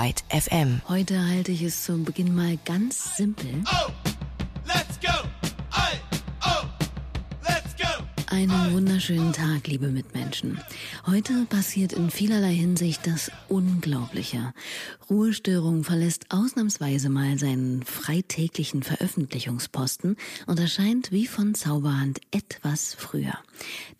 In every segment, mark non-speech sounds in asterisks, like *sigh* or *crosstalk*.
Byte FM. Heute halte ich es zum Beginn mal ganz simpel. Oh, let's go. Aye, oh, let's go. Einen wunderschönen Tag, liebe Mitmenschen. Heute passiert in vielerlei Hinsicht das Unglaubliche. Ruhestörung verlässt ausnahmsweise mal seinen freitäglichen Veröffentlichungsposten und erscheint wie von Zauberhand etwas früher.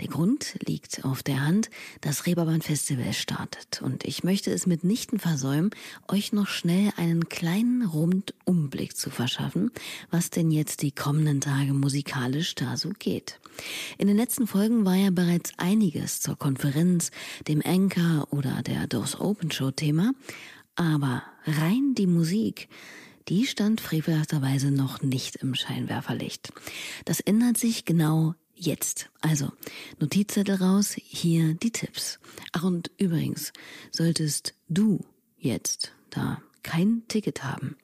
Der Grund liegt auf der Hand, das Reeperbahn Festival startet und ich möchte es mitnichten versäumen, euch noch schnell einen kleinen Rundumblick zu verschaffen, was denn jetzt die kommenden Tage musikalisch da so geht. In den letzten Folgen war ja bereits einiges zur Konferenz, dem Anchor oder der DOS Open Show Thema, aber rein die Musik, die stand frevelhafterweise noch nicht im Scheinwerferlicht. Das ändert sich genau jetzt. Also, Notizzettel raus, hier die Tipps. Ach und übrigens, solltest du jetzt da kein Ticket haben,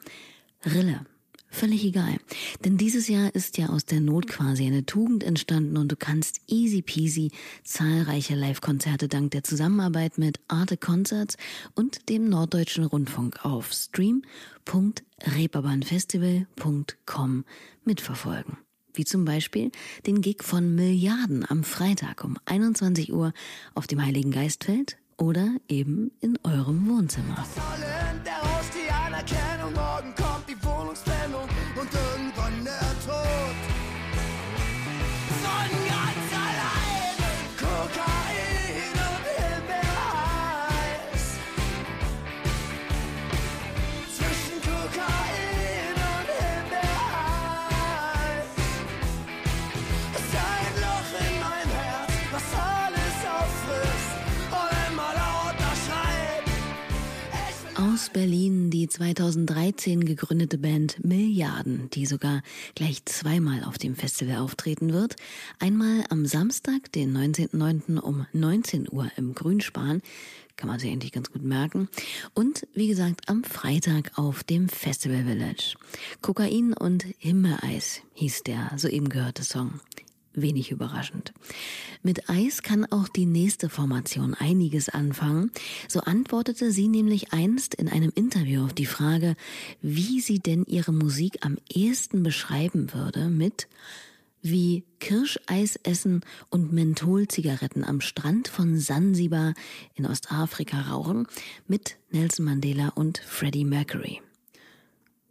Rille, Völlig egal. Denn dieses Jahr ist ja aus der Not quasi eine Tugend entstanden und du kannst easy peasy zahlreiche Live-Konzerte dank der Zusammenarbeit mit Arte Concerts und dem Norddeutschen Rundfunk auf stream.reeperbahnfestival.com mitverfolgen. Wie zum Beispiel den Gig von Milliarden am Freitag um 21 Uhr auf dem Heiligen Geistfeld oder eben in eurem Wohnzimmer. Berlin die 2013 gegründete Band Milliarden, die sogar gleich zweimal auf dem Festival auftreten wird. Einmal am Samstag, den 19.09. um 19 Uhr im Grünspan, kann man sich eigentlich ganz gut merken. Und wie gesagt, am Freitag auf dem Festival Village. Kokain und Himmeleis hieß der soeben gehörte Song wenig überraschend. Mit Eis kann auch die nächste Formation einiges anfangen. So antwortete sie nämlich einst in einem Interview auf die Frage, wie sie denn ihre Musik am ehesten beschreiben würde mit wie Kirscheis essen und Mentholzigaretten am Strand von Sansibar in Ostafrika rauchen mit Nelson Mandela und Freddie Mercury.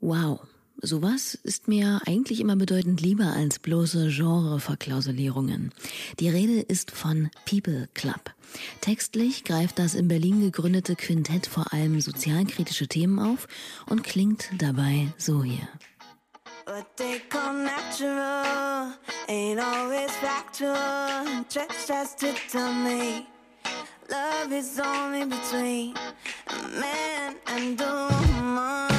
Wow, Sowas ist mir eigentlich immer bedeutend lieber als bloße Genreverklausulierungen. Die Rede ist von People Club. Textlich greift das in Berlin gegründete Quintett vor allem sozialkritische Themen auf und klingt dabei so hier. What they call natural ain't always factual. Just has to tell me love is only between a man and a woman.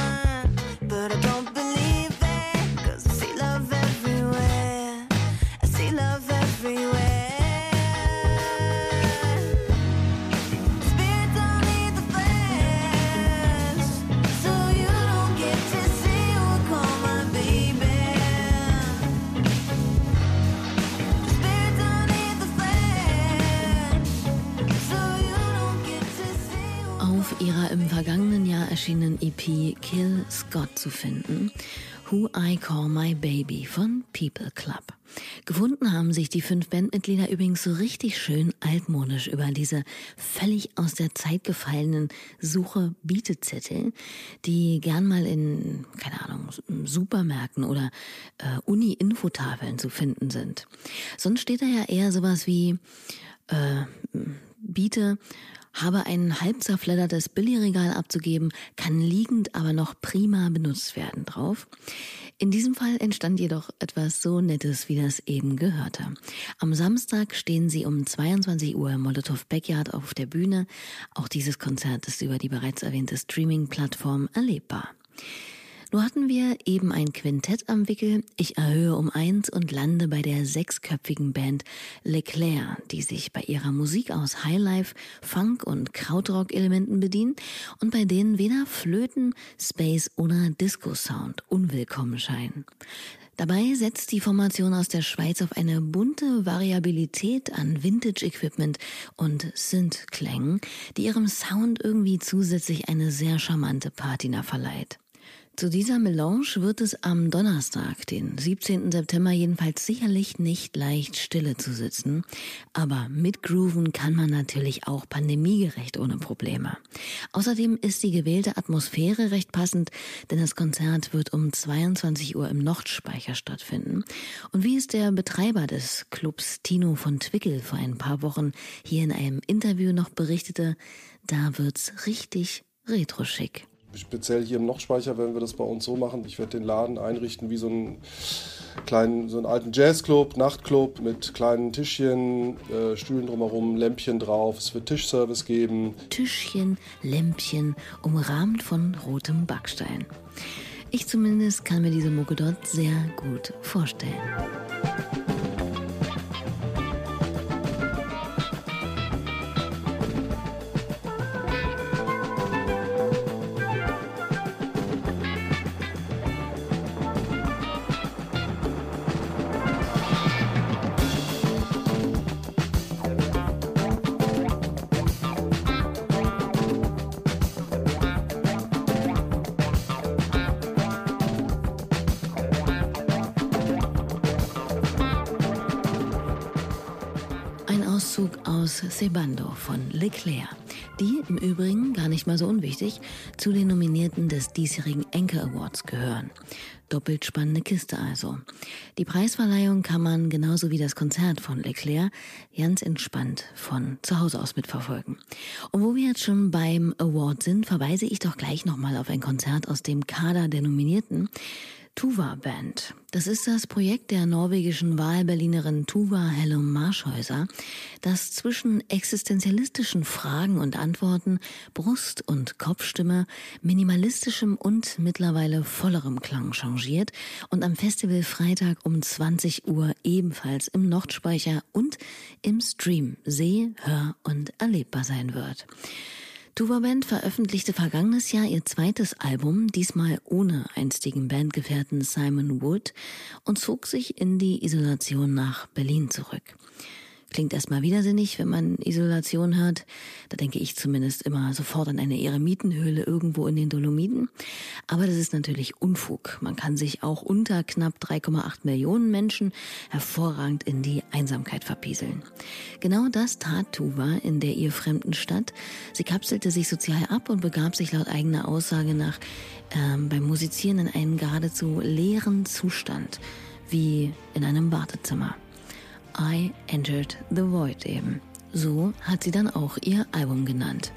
Kill Scott zu finden. Who I Call My Baby von People Club. Gefunden haben sich die fünf Bandmitglieder übrigens so richtig schön altmodisch über diese völlig aus der Zeit gefallenen Suche Bietezettel, die gern mal in, keine Ahnung, Supermärkten oder äh, Uni-Infotafeln zu finden sind. Sonst steht da ja eher sowas wie äh, Biete habe ein halb zerfleddertes Billigregal abzugeben, kann liegend aber noch prima benutzt werden drauf. In diesem Fall entstand jedoch etwas so Nettes, wie das eben gehörte. Am Samstag stehen sie um 22 Uhr im Molotov Backyard auf der Bühne. Auch dieses Konzert ist über die bereits erwähnte Streaming-Plattform erlebbar. Nur hatten wir eben ein Quintett am Wickel. Ich erhöhe um eins und lande bei der sechsköpfigen Band Leclerc, die sich bei ihrer Musik aus Highlife, Funk und Krautrock-Elementen bedient und bei denen weder Flöten, Space oder Disco-Sound unwillkommen scheinen. Dabei setzt die Formation aus der Schweiz auf eine bunte Variabilität an Vintage-Equipment und Synth-Klängen, die ihrem Sound irgendwie zusätzlich eine sehr charmante Patina verleiht. Zu dieser Melange wird es am Donnerstag, den 17. September, jedenfalls sicherlich nicht leicht stille zu sitzen. Aber mit Grooven kann man natürlich auch pandemiegerecht ohne Probleme. Außerdem ist die gewählte Atmosphäre recht passend, denn das Konzert wird um 22 Uhr im Nordspeicher stattfinden. Und wie es der Betreiber des Clubs Tino von Twickel vor ein paar Wochen hier in einem Interview noch berichtete, da wird's richtig retro-schick. Speziell hier im Nordspeicher werden wir das bei uns so machen. Ich werde den Laden einrichten wie so einen kleinen, so einen alten Jazzclub, Nachtclub mit kleinen Tischchen, äh, Stühlen drumherum, Lämpchen drauf. Es wird Tischservice geben. Tischchen, Lämpchen, umrahmt von rotem Backstein. Ich zumindest kann mir diese Mucke dort sehr gut vorstellen. Auszug aus Cebando von Leclerc, die im Übrigen, gar nicht mal so unwichtig, zu den Nominierten des diesjährigen Anchor Awards gehören. Doppelt spannende Kiste also. Die Preisverleihung kann man genauso wie das Konzert von Leclerc ganz entspannt von zu Hause aus mitverfolgen. Und wo wir jetzt schon beim Award sind, verweise ich doch gleich nochmal auf ein Konzert aus dem Kader der Nominierten. Tuva Band. Das ist das Projekt der norwegischen Wahlberlinerin Tuva Hellum Marschhäuser, das zwischen existenzialistischen Fragen und Antworten, Brust- und Kopfstimme, minimalistischem und mittlerweile vollerem Klang changiert und am Festival Freitag um 20 Uhr ebenfalls im Nordspeicher und im Stream seh-, hör- und erlebbar sein wird. Tuva Band veröffentlichte vergangenes Jahr ihr zweites Album, diesmal ohne einstigen Bandgefährten Simon Wood und zog sich in die Isolation nach Berlin zurück. Klingt erstmal widersinnig, wenn man Isolation hört. Da denke ich zumindest immer sofort an eine Eremitenhöhle irgendwo in den Dolomiten. Aber das ist natürlich Unfug. Man kann sich auch unter knapp 3,8 Millionen Menschen hervorragend in die Einsamkeit verpieseln. Genau das tat Tuva in der ihr fremden Stadt. Sie kapselte sich sozial ab und begab sich laut eigener Aussage nach ähm, beim Musizieren in einen geradezu leeren Zustand, wie in einem Wartezimmer. I Entered the Void eben. So hat sie dann auch ihr Album genannt.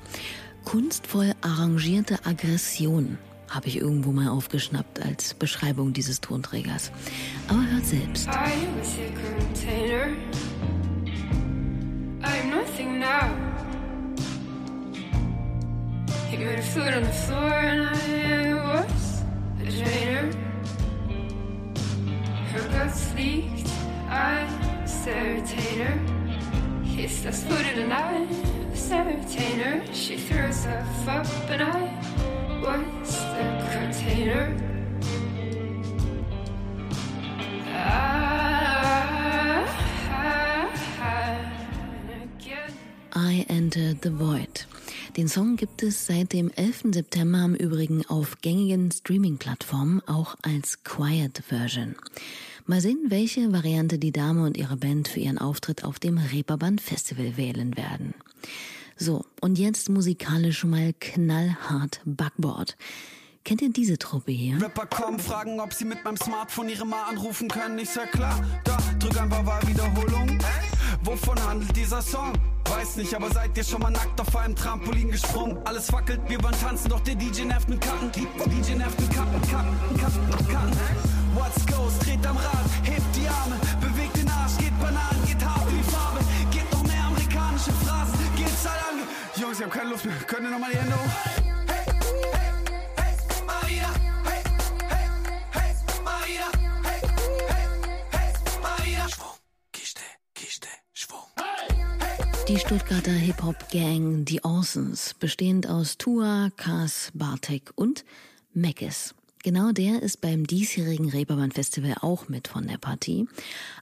Kunstvoll arrangierte Aggression habe ich irgendwo mal aufgeschnappt als Beschreibung dieses Tonträgers. Aber hört selbst. I was a container. I'm nothing now. He made food on the floor and I was a trainer. Her guts leaked. I retainer. He starts food in and I was a retainer. She threw herself up and I was the container. I Entered the Void. Den Song gibt es seit dem 11. September im Übrigen auf gängigen Streaming-Plattformen auch als Quiet Version. Mal sehen, welche Variante die Dame und ihre Band für ihren Auftritt auf dem Reeperbahn Festival wählen werden. So, und jetzt musikalisch mal knallhart Backboard. Kennt ihr diese Truppe hier? Rapper kommen, fragen, ob sie mit meinem Smartphone ihre Ma anrufen können. Ich sag klar, da drück einfach Wahlwiederholung. Wovon handelt dieser Song? Weiß nicht, aber seid ihr schon mal nackt auf einem Trampolin gesprungen? Alles wackelt, wir wollen tanzen, doch der DJ nervt mit Karten. DJ nervt mit Karten, Karten, Karten, Karten. What's goes, dreht am Rad, hebt die Arme, bewegt den Arsch, geht Bananen, geht hart die Farbe, geht noch mehr amerikanische Phrasen, geht Zeit an. Jungs, ich hab keine Lust mehr, könnt ihr noch mal die Hände hoch? Die Stuttgarter Hip-Hop-Gang Die Orsons, bestehend aus Tua, Kas, Bartek und Meckes. Genau der ist beim diesjährigen Reeperbahn Festival auch mit von der Partie,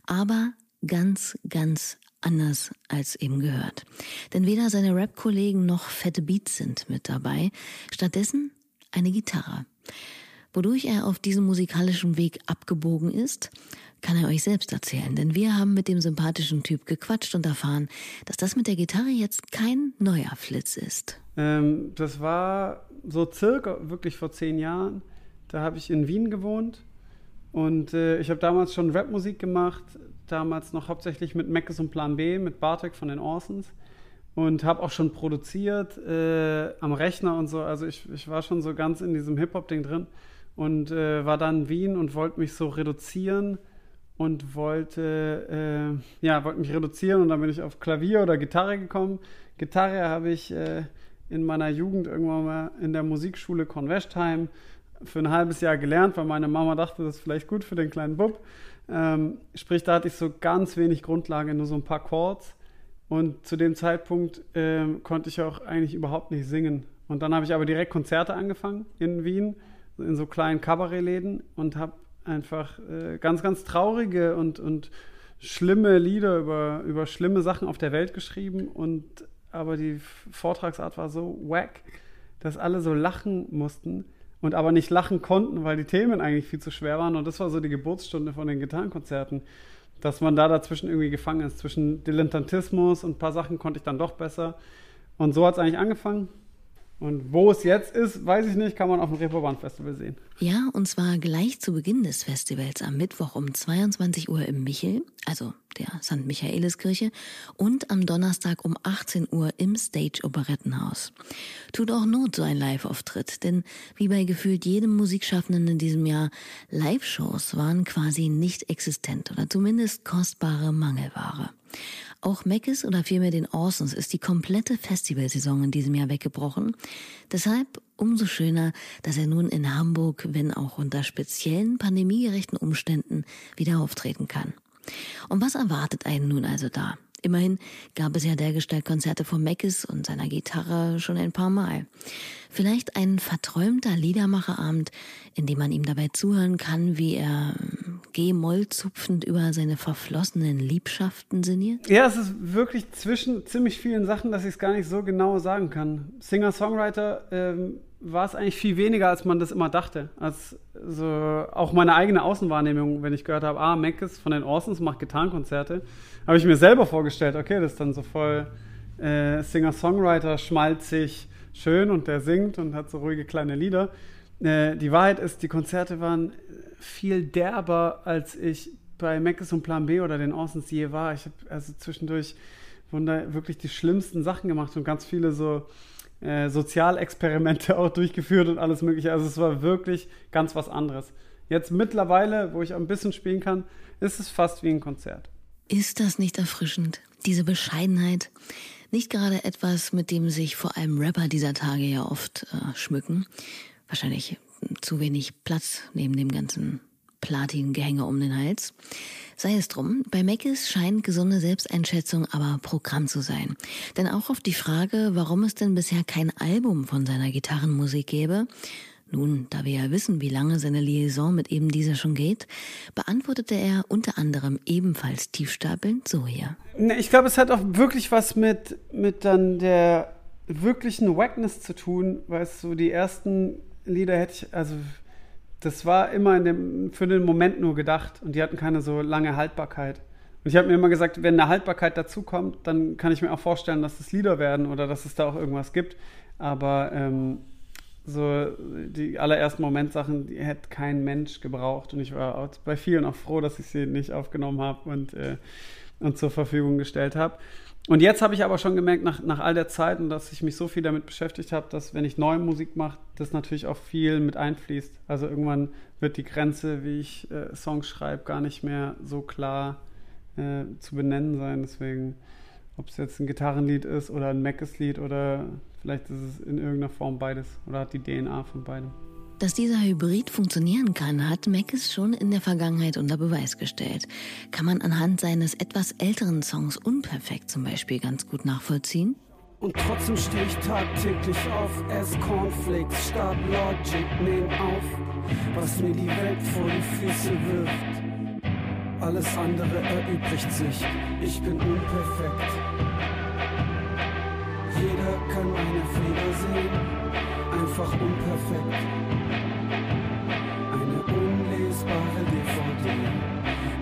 aber ganz, ganz anders als eben gehört. Denn weder seine Rap-Kollegen noch fette Beats sind mit dabei, stattdessen eine Gitarre. Wodurch er auf diesem musikalischen Weg abgebogen ist, kann er euch selbst erzählen, denn wir haben mit dem sympathischen Typ gequatscht und erfahren, dass das mit der Gitarre jetzt kein neuer Flitz ist. Ähm, das war so circa wirklich vor zehn Jahren. Da habe ich in Wien gewohnt und äh, ich habe damals schon Rapmusik gemacht, damals noch hauptsächlich mit Meckes und Plan B, mit Bartek von den Orsons und habe auch schon produziert äh, am Rechner und so. Also ich, ich war schon so ganz in diesem Hip-Hop-Ding drin und äh, war dann in Wien und wollte mich so reduzieren und wollte, äh, ja, wollte mich reduzieren und dann bin ich auf Klavier oder Gitarre gekommen. Gitarre habe ich äh, in meiner Jugend irgendwann mal in der Musikschule Convestheim für ein halbes Jahr gelernt, weil meine Mama dachte, das ist vielleicht gut für den kleinen Bub. Ähm, sprich, da hatte ich so ganz wenig Grundlage, nur so ein paar Chords. Und zu dem Zeitpunkt ähm, konnte ich auch eigentlich überhaupt nicht singen. Und dann habe ich aber direkt Konzerte angefangen in Wien, in so kleinen Kabarettläden und habe einfach äh, ganz, ganz traurige und, und schlimme Lieder über, über schlimme Sachen auf der Welt geschrieben. Und aber die Vortragsart war so wack, dass alle so lachen mussten und aber nicht lachen konnten, weil die Themen eigentlich viel zu schwer waren. Und das war so die Geburtsstunde von den Gitarrenkonzerten, dass man da dazwischen irgendwie gefangen ist. Zwischen Dilettantismus und ein paar Sachen konnte ich dann doch besser. Und so hat es eigentlich angefangen. Und wo es jetzt ist, weiß ich nicht, kann man auf dem Reeperbahn-Festival sehen. Ja, und zwar gleich zu Beginn des Festivals am Mittwoch um 22 Uhr im Michel, also der St. Michaeliskirche, und am Donnerstag um 18 Uhr im Stage Operettenhaus. Tut auch Not so ein Live-Auftritt, denn wie bei gefühlt jedem Musikschaffenden in diesem Jahr, Live-Shows waren quasi nicht existent oder zumindest kostbare Mangelware. Auch Meckes oder vielmehr den Orsons ist die komplette Festivalsaison in diesem Jahr weggebrochen. Deshalb umso schöner, dass er nun in Hamburg, wenn auch unter speziellen pandemiegerechten Umständen, wieder auftreten kann. Und was erwartet einen nun also da? Immerhin gab es ja dergestalt Konzerte von Meckes und seiner Gitarre schon ein paar Mal. Vielleicht ein verträumter Liedermacherabend, in dem man ihm dabei zuhören kann, wie er G-Moll zupfend über seine verflossenen Liebschaften sinniert? Ja, es ist wirklich zwischen ziemlich vielen Sachen, dass ich es gar nicht so genau sagen kann. Singer-Songwriter ähm, war es eigentlich viel weniger, als man das immer dachte. Als so auch meine eigene Außenwahrnehmung, wenn ich gehört habe, ah, Meckes von den Orsons macht Gitarrenkonzerte, habe ich mir selber vorgestellt, okay, das ist dann so voll äh, Singer-Songwriter, schmalzig, schön und der singt und hat so ruhige kleine Lieder. Äh, die Wahrheit ist, die Konzerte waren viel derber, als ich bei Meckes und Plan B oder den Orsons je war. Ich habe also zwischendurch wirklich die schlimmsten Sachen gemacht und ganz viele so äh, Sozialexperimente *laughs* auch durchgeführt und alles Mögliche. Also es war wirklich ganz was anderes. Jetzt mittlerweile, wo ich ein bisschen spielen kann, ist es fast wie ein Konzert. Ist das nicht erfrischend? Diese Bescheidenheit? Nicht gerade etwas, mit dem sich vor allem Rapper dieser Tage ja oft äh, schmücken. Wahrscheinlich zu wenig Platz neben dem ganzen Platin-Gehänge um den Hals. Sei es drum, bei Meckes scheint gesunde Selbsteinschätzung aber Programm zu sein. Denn auch auf die Frage, warum es denn bisher kein Album von seiner Gitarrenmusik gäbe, nun, da wir ja wissen, wie lange seine Liaison mit eben dieser schon geht, beantwortete er unter anderem ebenfalls tiefstapelnd so hier. Ich glaube, es hat auch wirklich was mit, mit dann der wirklichen Wackness zu tun, weil es so die ersten Lieder hätte ich, also das war immer dem, für den Moment nur gedacht und die hatten keine so lange Haltbarkeit. Und ich habe mir immer gesagt, wenn eine Haltbarkeit dazukommt, dann kann ich mir auch vorstellen, dass es Lieder werden oder dass es da auch irgendwas gibt. Aber ähm, so die allerersten Momentsachen, die hätte kein Mensch gebraucht. Und ich war bei vielen auch froh, dass ich sie nicht aufgenommen habe und, äh, und zur Verfügung gestellt habe. Und jetzt habe ich aber schon gemerkt, nach, nach all der Zeit und dass ich mich so viel damit beschäftigt habe, dass wenn ich neue Musik mache, das natürlich auch viel mit einfließt. Also irgendwann wird die Grenze, wie ich äh, Songs schreibe, gar nicht mehr so klar äh, zu benennen sein. Deswegen, ob es jetzt ein Gitarrenlied ist oder ein Mackes-Lied oder vielleicht ist es in irgendeiner Form beides oder hat die DNA von beidem. Dass dieser Hybrid funktionieren kann, hat Meckes schon in der Vergangenheit unter Beweis gestellt. Kann man anhand seines etwas älteren Songs Unperfekt zum Beispiel ganz gut nachvollziehen? Und trotzdem stehe ich tagtäglich auf, ess Cornflakes, start Logic, nehm auf, was mir die Welt vor die Füße wirft. Alles andere erübrigt sich, ich bin unperfekt. Jeder kann meine Fehler sehen, einfach unperfekt.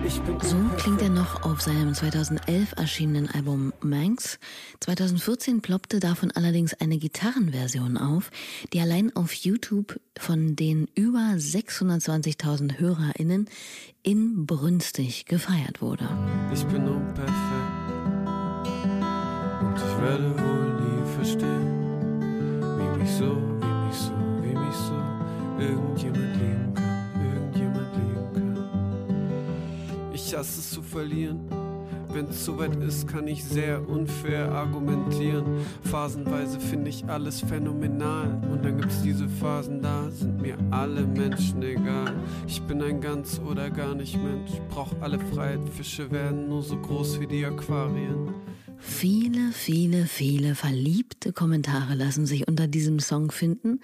So klingt er noch auf seinem 2011 erschienenen Album Manx. 2014 ploppte davon allerdings eine Gitarrenversion auf, die allein auf YouTube von den über 620.000 HörerInnen inbrünstig gefeiert wurde. Ich bin unperfekt und ich werde wohl nie verstehen, wie mich so, Ich hasse es zu verlieren. Wenn es soweit ist, kann ich sehr unfair argumentieren. Phasenweise finde ich alles phänomenal. Und dann gibt's diese Phasen, da sind mir alle Menschen egal. Ich bin ein ganz oder gar nicht Mensch. Brauch alle Freiheit, Fische werden nur so groß wie die Aquarien. Viele, viele, viele verliebte Kommentare lassen sich unter diesem Song finden,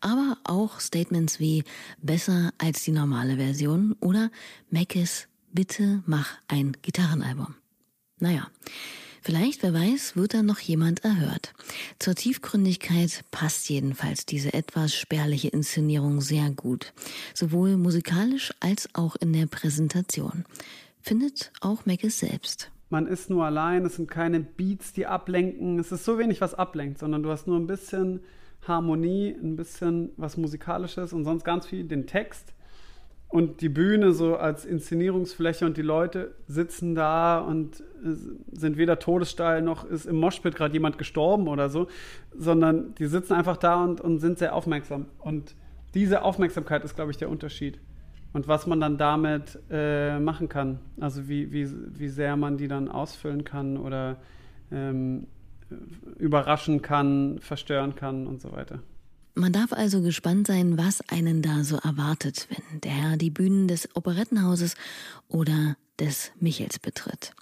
aber auch Statements wie besser als die normale Version oder Meckes bitte mach ein Gitarrenalbum. Naja, vielleicht, wer weiß, wird dann noch jemand erhört. Zur Tiefgründigkeit passt jedenfalls diese etwas spärliche Inszenierung sehr gut, sowohl musikalisch als auch in der Präsentation. Findet auch Meckes selbst. Man ist nur allein, es sind keine Beats, die ablenken, es ist so wenig, was ablenkt, sondern du hast nur ein bisschen Harmonie, ein bisschen was Musikalisches und sonst ganz viel den Text und die Bühne so als Inszenierungsfläche und die Leute sitzen da und sind weder todessteil noch ist im Moshpit gerade jemand gestorben oder so, sondern die sitzen einfach da und, und sind sehr aufmerksam. Und diese Aufmerksamkeit ist, glaube ich, der Unterschied. Und was man dann damit äh, machen kann, also wie, wie, wie sehr man die dann ausfüllen kann oder ähm, überraschen kann, verstören kann und so weiter. Man darf also gespannt sein, was einen da so erwartet, wenn der Herr die Bühnen des Operettenhauses oder des Michels betritt.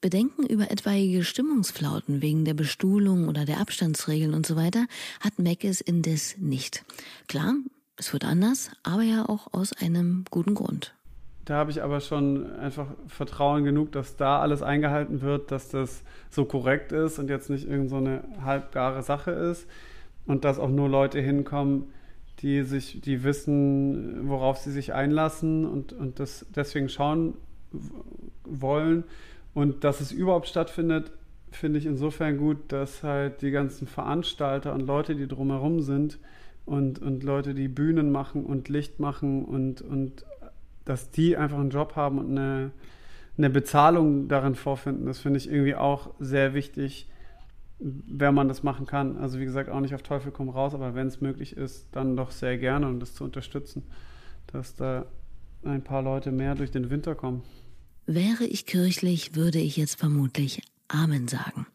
Bedenken über etwaige Stimmungsflauten wegen der Bestuhlung oder der Abstandsregeln und so weiter hat Meckes indes nicht. Klar, es wird anders, aber ja auch aus einem guten Grund. Da habe ich aber schon einfach Vertrauen genug, dass da alles eingehalten wird, dass das so korrekt ist und jetzt nicht irgendeine so halbgare Sache ist und dass auch nur Leute hinkommen, die sich, die wissen, worauf sie sich einlassen und, und das deswegen schauen wollen. Und dass es überhaupt stattfindet, finde ich insofern gut, dass halt die ganzen Veranstalter und Leute, die drumherum sind und, und Leute, die Bühnen machen und Licht machen und, und dass die einfach einen Job haben und eine, eine Bezahlung darin vorfinden, das finde ich irgendwie auch sehr wichtig wenn man das machen kann. Also wie gesagt, auch nicht auf Teufel komm raus, aber wenn es möglich ist, dann doch sehr gerne und das zu unterstützen, dass da ein paar Leute mehr durch den Winter kommen. Wäre ich kirchlich, würde ich jetzt vermutlich Amen sagen.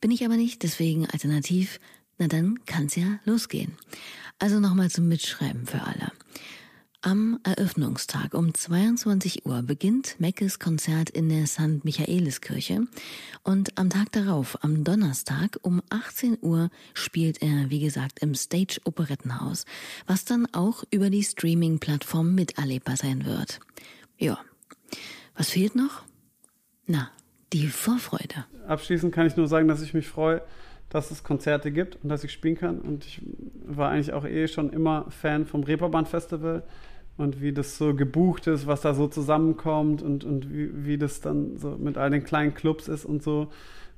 Bin ich aber nicht, deswegen alternativ, na dann kann's ja losgehen. Also nochmal zum Mitschreiben für alle. Am Eröffnungstag um 22 Uhr beginnt Meckes Konzert in der St. Michaeliskirche und am Tag darauf, am Donnerstag um 18 Uhr, spielt er, wie gesagt, im Stage Operettenhaus, was dann auch über die Streaming-Plattform miterlebbar sein wird. Ja. Was fehlt noch? Na, die Vorfreude. Abschließend kann ich nur sagen, dass ich mich freue, dass es Konzerte gibt und dass ich spielen kann. Und ich war eigentlich auch eh schon immer Fan vom Reeperbahn Festival und wie das so gebucht ist, was da so zusammenkommt und, und wie, wie das dann so mit all den kleinen Clubs ist und so.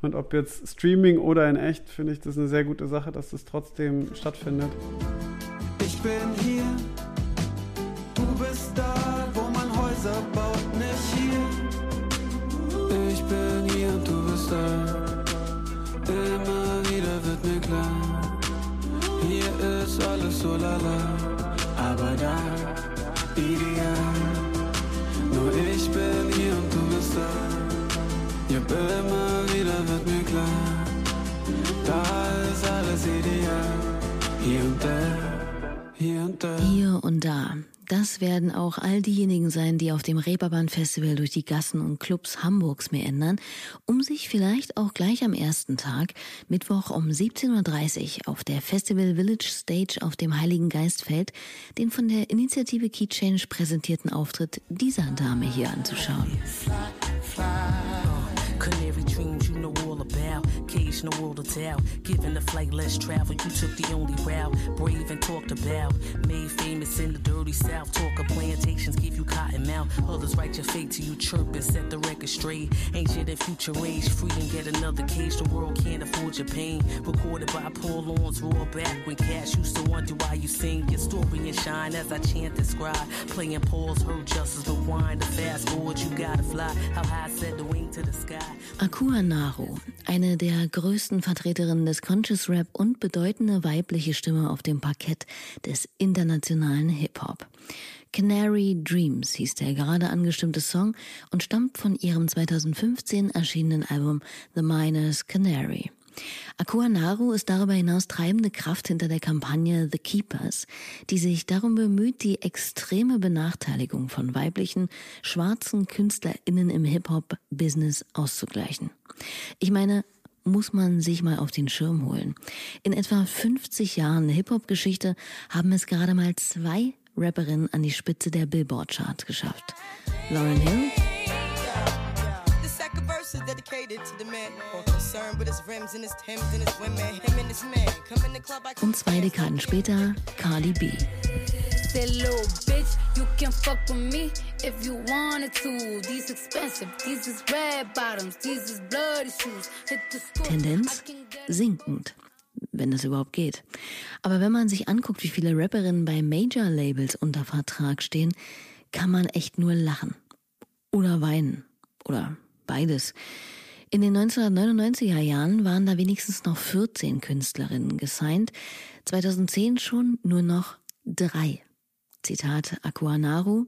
Und ob jetzt Streaming oder in echt, finde ich das eine sehr gute Sache, dass das trotzdem stattfindet. Ich bin hier, Hier und da, hier und da. Hier und da. das werden auch all diejenigen sein, die auf dem Reeperbahn Festival durch die Gassen und Clubs Hamburgs meandern, um sich vielleicht auch gleich am ersten Tag, Mittwoch um 17.30 Uhr auf der Festival Village Stage auf dem Heiligen Geistfeld, den von der Initiative Key Change präsentierten Auftritt dieser Dame hier anzuschauen. Canary dreams, in world of doubt. Given the flight less travel, you took the only route. Brave and talked about. Made famous in the dirty south. Talk of plantations, give you cotton mouth. Others write your fate you chirp and set the record straight. Ancient and future age, free and get another cage. The world can't afford your pain. Recorded by Paul Lawrence, back when cash used to wonder why you sing your story and shine as I chant scribe. Playing Paul's wind the fast forward, you gotta fly. How high set the wing to the sky. Akua Naru, eine der größten Vertreterinnen des Conscious Rap und bedeutende weibliche Stimme auf dem Parkett des internationalen Hip-Hop. Canary Dreams hieß der gerade angestimmte Song und stammt von ihrem 2015 erschienenen Album The Miners Canary. Akua Naru ist darüber hinaus treibende Kraft hinter der Kampagne The Keepers, die sich darum bemüht, die extreme Benachteiligung von weiblichen, schwarzen KünstlerInnen im Hip-Hop-Business auszugleichen. Ich meine, muss man sich mal auf den Schirm holen. In etwa 50 Jahren Hip-Hop-Geschichte haben es gerade mal zwei Rapperinnen an die Spitze der Billboard-Charts geschafft. Lauren Hill und zwei Dekaden später Cardi B. Said, little bitch, you can fuck with me if you wanted to. These expensive, these is red bottoms, these is bloody shoes. Hit the school. Tendenz sinkend, wenn es überhaupt geht. Aber wenn man sich anguckt, wie viele Rapperinnen bei Major-Labels unter Vertrag stehen, kann man echt nur lachen. Oder weinen. Oder beides. In den 1999er Jahren waren da wenigstens noch 14 Künstlerinnen gesigned, 2010 schon nur noch drei. Zitat Aquanaru.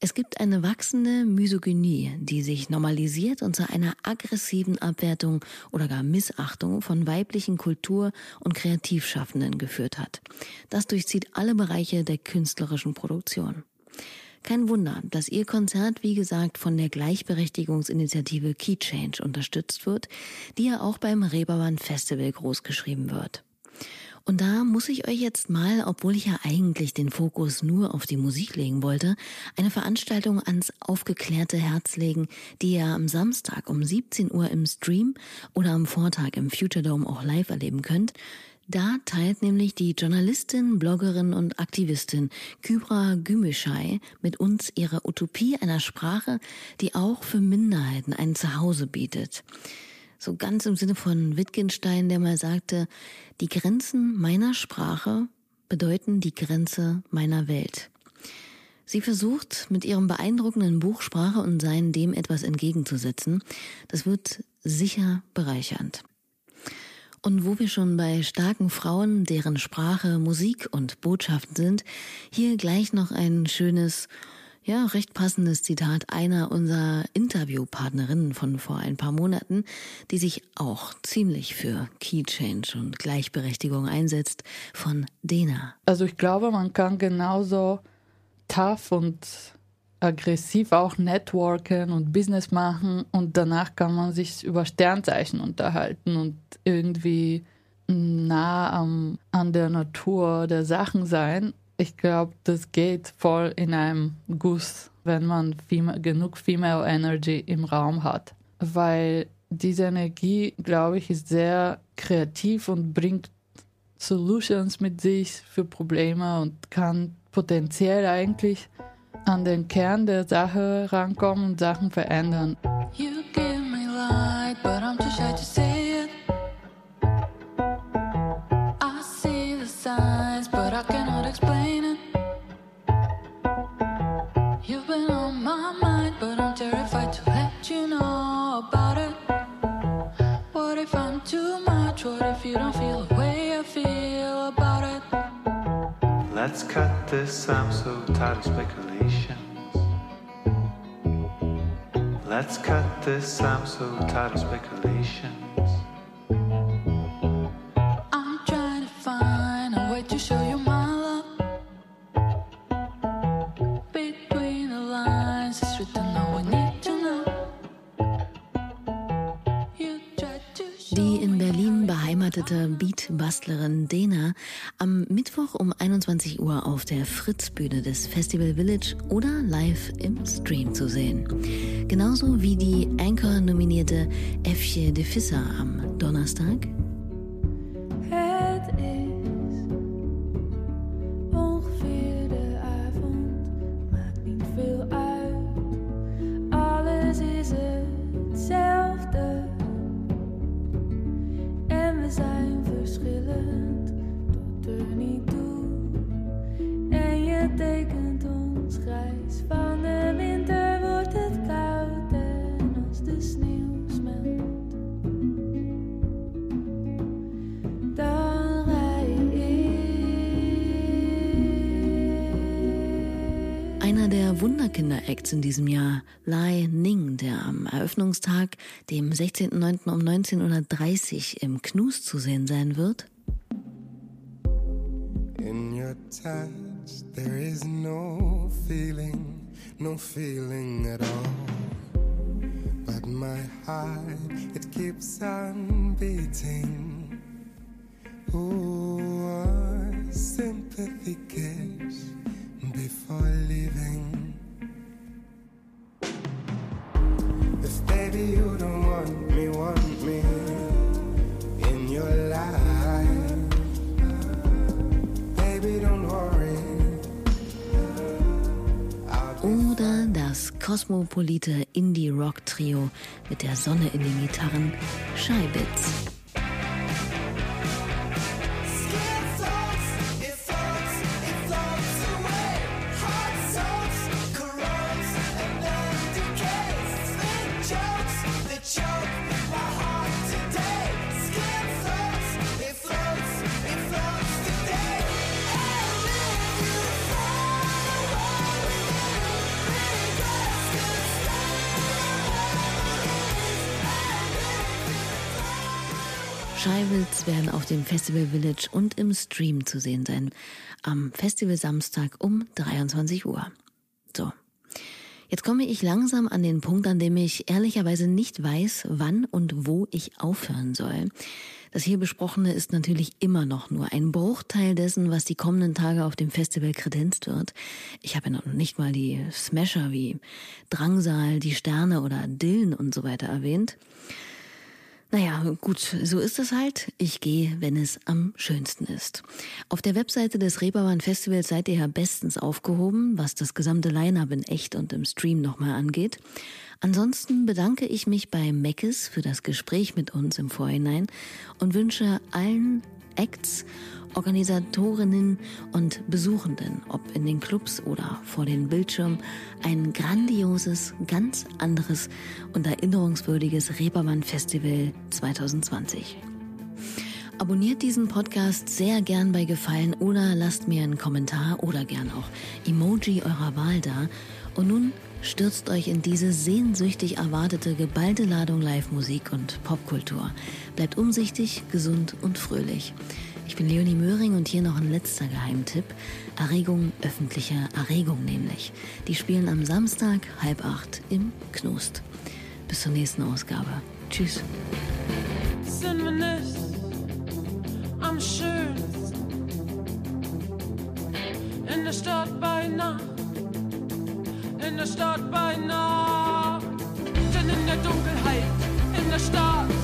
Es gibt eine wachsende Misogynie, die sich normalisiert und zu einer aggressiven Abwertung oder gar Missachtung von weiblichen Kultur- und Kreativschaffenden geführt hat. Das durchzieht alle Bereiche der künstlerischen Produktion. Kein Wunder, dass Ihr Konzert, wie gesagt, von der Gleichberechtigungsinitiative Key Change unterstützt wird, die ja auch beim Reeperbahn Festival großgeschrieben wird. Und da muss ich euch jetzt mal, obwohl ich ja eigentlich den Fokus nur auf die Musik legen wollte, eine Veranstaltung ans aufgeklärte Herz legen, die ihr am Samstag um 17 Uhr im Stream oder am Vortag im Future Dome auch live erleben könnt. Da teilt nämlich die Journalistin, Bloggerin und Aktivistin Kybra Gümüşay mit uns ihre Utopie einer Sprache, die auch für Minderheiten ein Zuhause bietet. So ganz im Sinne von Wittgenstein, der mal sagte, die Grenzen meiner Sprache bedeuten die Grenze meiner Welt. Sie versucht mit ihrem beeindruckenden Buch Sprache und Sein dem etwas entgegenzusetzen. Das wird sicher bereichernd. Und wo wir schon bei starken Frauen, deren Sprache, Musik und Botschaften sind, hier gleich noch ein schönes, ja, recht passendes Zitat einer unserer Interviewpartnerinnen von vor ein paar Monaten, die sich auch ziemlich für Key Change und Gleichberechtigung einsetzt, von Dena. Also ich glaube, man kann genauso tough und aggressiv auch networken und Business machen und danach kann man sich über Sternzeichen unterhalten und irgendwie nah am, an der Natur der Sachen sein. Ich glaube, das geht voll in einem Guss, wenn man female, genug Female Energy im Raum hat. Weil diese Energie, glaube ich, ist sehr kreativ und bringt Solutions mit sich für Probleme und kann potenziell eigentlich an den Kern der Sache rankommen und Sachen verändern. You give me light, but I'm too shy to say Let's cut this, I'm so tired of speculations. Let's cut this, I'm so tired of speculations. I'm trying to find a way to show you my love. Between the lines, it's written all we need to know. You try to show Die in Berlin beheimatete Beat Beatbustlerin Dena am Mittwoch um 21 Uhr auf der Fritz-Bühne des Festival Village oder live im Stream zu sehen. Genauso wie die Anchor-nominierte Efje de Visser am Donnerstag. Der Wunderkinder-Acts in diesem Jahr, Lai Ning, der am Eröffnungstag, dem 16.09. um 19.30 Uhr im Knus zu sehen sein wird. In your touch, there is no feeling, no feeling at all. But my heart, it keeps on beating. Ooh, sympathy kiss before leaving. Baby you don't want me, want me in your life. Baby, don't worry. Oder das kosmopolite Indie-Rock-Trio mit der Sonne in den Gitarren, Scheibitz. Dem Festival Village und im Stream zu sehen sein. Am Festival Samstag um 23 Uhr. So. Jetzt komme ich langsam an den Punkt, an dem ich ehrlicherweise nicht weiß, wann und wo ich aufhören soll. Das hier besprochene ist natürlich immer noch nur ein Bruchteil dessen, was die kommenden Tage auf dem Festival kredenzt wird. Ich habe ja noch nicht mal die Smasher wie Drangsal, die Sterne oder Dillen und so weiter erwähnt. Naja, gut, so ist es halt. Ich gehe, wenn es am schönsten ist. Auf der Webseite des Reeperbahn Festivals seid ihr ja bestens aufgehoben, was das gesamte Line-Up in echt und im Stream nochmal angeht. Ansonsten bedanke ich mich bei Meckes für das Gespräch mit uns im Vorhinein und wünsche allen Acts, Organisatorinnen und Besuchenden, ob in den Clubs oder vor den Bildschirmen, ein grandioses, ganz anderes und erinnerungswürdiges Reeperbahn Festival 2020. Abonniert diesen Podcast sehr gern bei Gefallen oder lasst mir einen Kommentar oder gern auch Emoji eurer Wahl da. Und nun stürzt euch in diese sehnsüchtig erwartete geballte Ladung Live-Musik und Popkultur. Bleibt umsichtig, gesund und fröhlich. Ich bin Leonie Möhring und hier noch ein letzter Geheimtipp. Erregung öffentlicher Erregung nämlich. Die spielen am Samstag halb acht im Knust. Bis zur nächsten Ausgabe. Tschüss. In der Stadt bei Nacht, in der Stadt bei Nacht. Denn in der Dunkelheit, in der Stadt